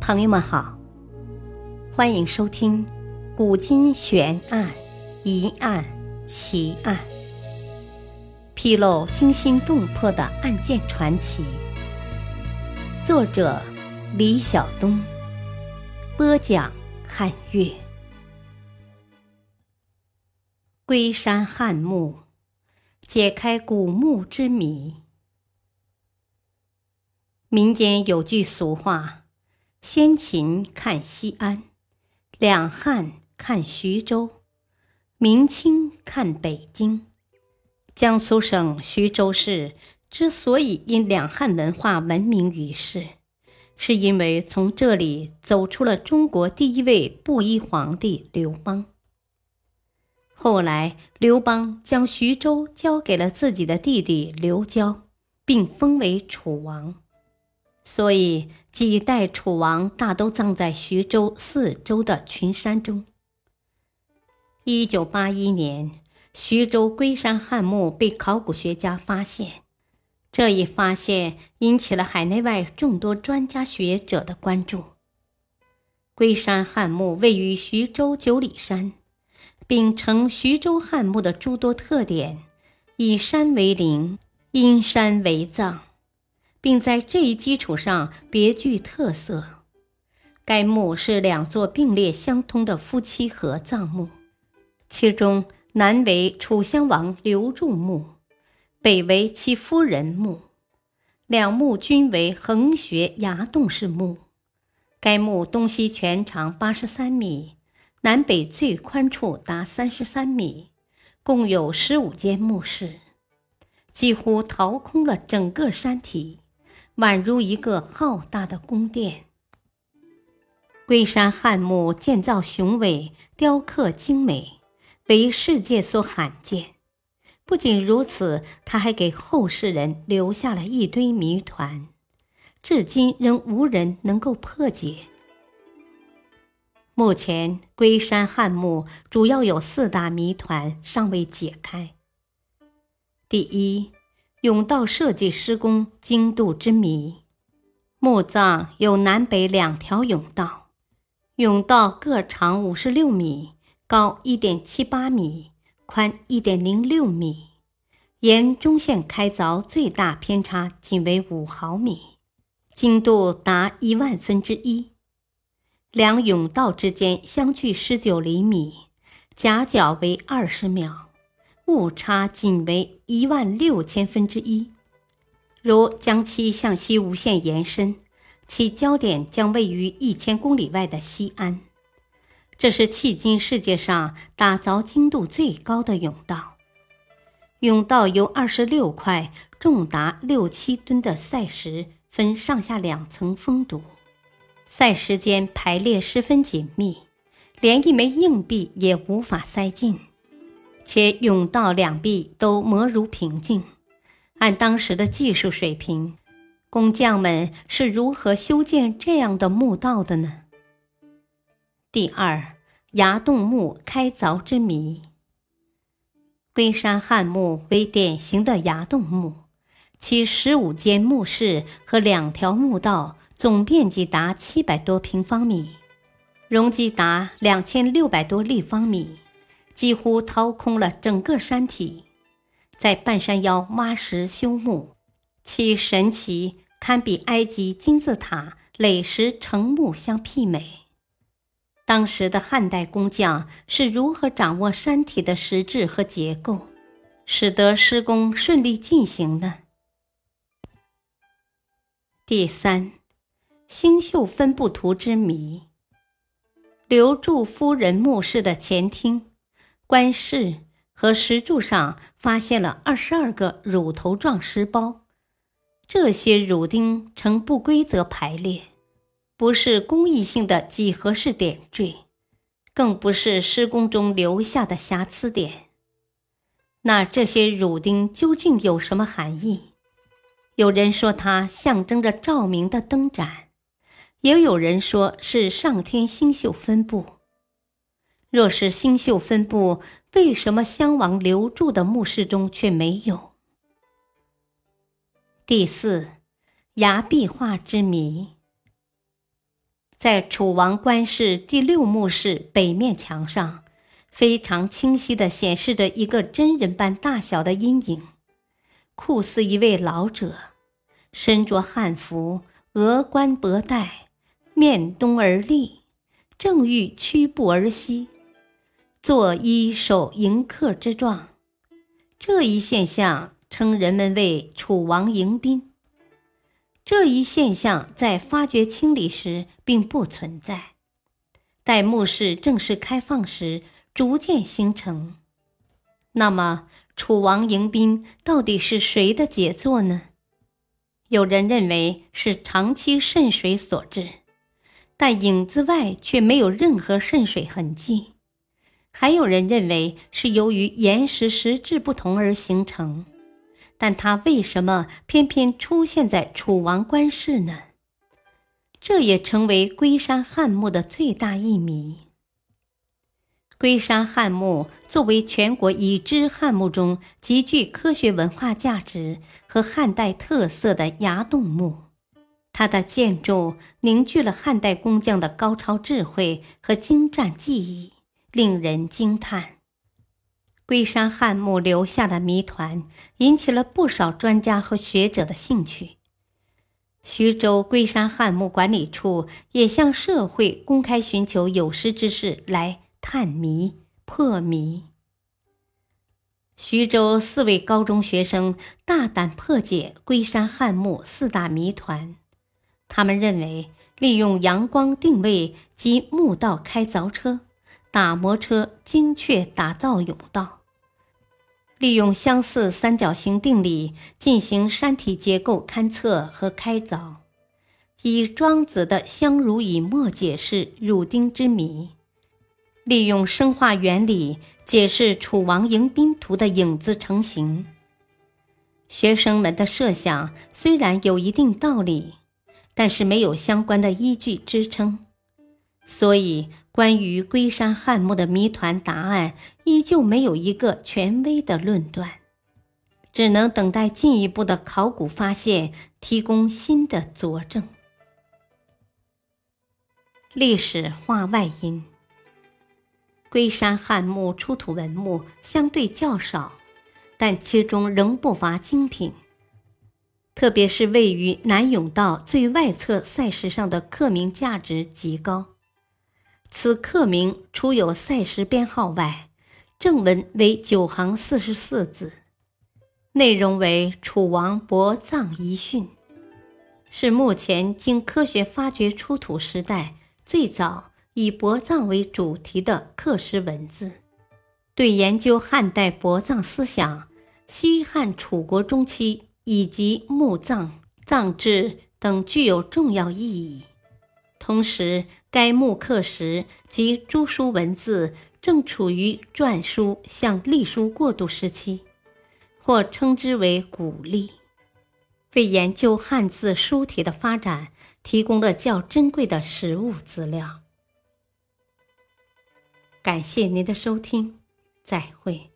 朋友们好，欢迎收听《古今悬案、疑案、奇案》，披露惊心动魄的案件传奇。作者：李晓东，播讲：汉月。龟山汉墓，解开古墓之谜。民间有句俗话：“先秦看西安，两汉看徐州，明清看北京。”江苏省徐州市之所以因两汉文化闻名于世，是因为从这里走出了中国第一位布衣皇帝刘邦。后来，刘邦将徐州交给了自己的弟弟刘交，并封为楚王。所以，几代楚王大都葬在徐州四周的群山中。一九八一年，徐州龟山汉墓被考古学家发现，这一发现引起了海内外众多专家学者的关注。龟山汉墓位于徐州九里山，秉承徐州汉墓的诸多特点，以山为陵，因山为葬。并在这一基础上别具特色。该墓是两座并列相通的夫妻合葬墓，其中南为楚襄王刘祝墓，北为其夫人墓，两墓均为横穴崖洞式墓。该墓东西全长八十三米，南北最宽处达三十三米，共有十五间墓室，几乎掏空了整个山体。宛如一个浩大的宫殿。龟山汉墓建造雄伟，雕刻精美，为世界所罕见。不仅如此，它还给后世人留下了一堆谜团，至今仍无人能够破解。目前，龟山汉墓主要有四大谜团尚未解开。第一。甬道设计施工精度之谜。墓葬有南北两条甬道，甬道各长五十六米，高一点七八米，宽一点零六米，沿中线开凿最大偏差仅为五毫米，精度达一万分之一。两甬道之间相距十九厘米，夹角为二十秒。误差仅为一万六千分之一。如将其向西无限延伸，其焦点将位于一千公里外的西安。这是迄今世界上打凿精度最高的甬道。甬道由二十六块重达六七吨的塞石分上下两层封堵，塞石间排列十分紧密，连一枚硬币也无法塞进。且甬道两壁都磨如平镜，按当时的技术水平，工匠们是如何修建这样的墓道的呢？第二，崖洞墓开凿之谜。龟山汉墓为典型的崖洞墓，其十五间墓室和两条墓道总面积达七百多平方米，容积达两千六百多立方米。几乎掏空了整个山体，在半山腰挖石修墓，其神奇堪比埃及金字塔垒石成墓相媲美。当时的汉代工匠是如何掌握山体的实质和结构，使得施工顺利进行的？第三，星宿分布图之谜。刘祝夫人墓室的前厅。棺室和石柱上发现了二十二个乳头状石包，这些乳钉呈不规则排列，不是工艺性的几何式点缀，更不是施工中留下的瑕疵点。那这些乳钉究竟有什么含义？有人说它象征着照明的灯盏，也有人说是上天星宿分布。若是星宿分布，为什么襄王留住的墓室中却没有？第四，崖壁画之谜。在楚王官室第六墓室北面墙上，非常清晰地显示着一个真人般大小的阴影，酷似一位老者，身着汉服，额冠博带，面东而立，正欲屈步而息，作揖守迎客之状。这一现象称人们为楚王迎宾。这一现象在发掘清理时并不存在，待墓室正式开放时逐渐形成。那么，楚王迎宾到底是谁的杰作呢？有人认为是长期渗水所致，但影子外却没有任何渗水痕迹；还有人认为是由于岩石石质不同而形成。但它为什么偏偏出现在楚王官室呢？这也成为龟山汉墓的最大一谜。龟山汉墓作为全国已知汉墓中极具科学文化价值和汉代特色的崖洞墓，它的建筑凝聚了汉代工匠的高超智慧和精湛技艺，令人惊叹。龟山汉墓留下的谜团引起了不少专家和学者的兴趣。徐州龟山汉墓管理处也向社会公开寻求有识之士来探谜破谜。徐州四位高中学生大胆破解龟山汉墓四大谜团，他们认为利用阳光定位及墓道开凿车、打磨车精确打造甬道。利用相似三角形定理进行山体结构勘测和开凿，以庄子的“相濡以沫”解释汝丁之谜，利用生化原理解释楚王迎宾图的影子成型。学生们的设想虽然有一定道理，但是没有相关的依据支撑，所以。关于龟山汉墓的谜团答案，依旧没有一个权威的论断，只能等待进一步的考古发现提供新的佐证。历史化外音：龟山汉墓出土文物相对较少，但其中仍不乏精品，特别是位于南甬道最外侧赛石上的刻铭价值极高。此刻铭除有赛时编号外，正文为九行四十四字，内容为楚王薄葬遗训，是目前经科学发掘出土时代最早以薄葬为主题的刻石文字，对研究汉代薄葬思想、西汉楚国中期以及墓葬葬制等具有重要意义。同时，该墓刻石及朱书文字正处于篆书向隶书过渡时期，或称之为古隶，为研究汉字书体的发展提供了较珍贵的实物资料。感谢您的收听，再会。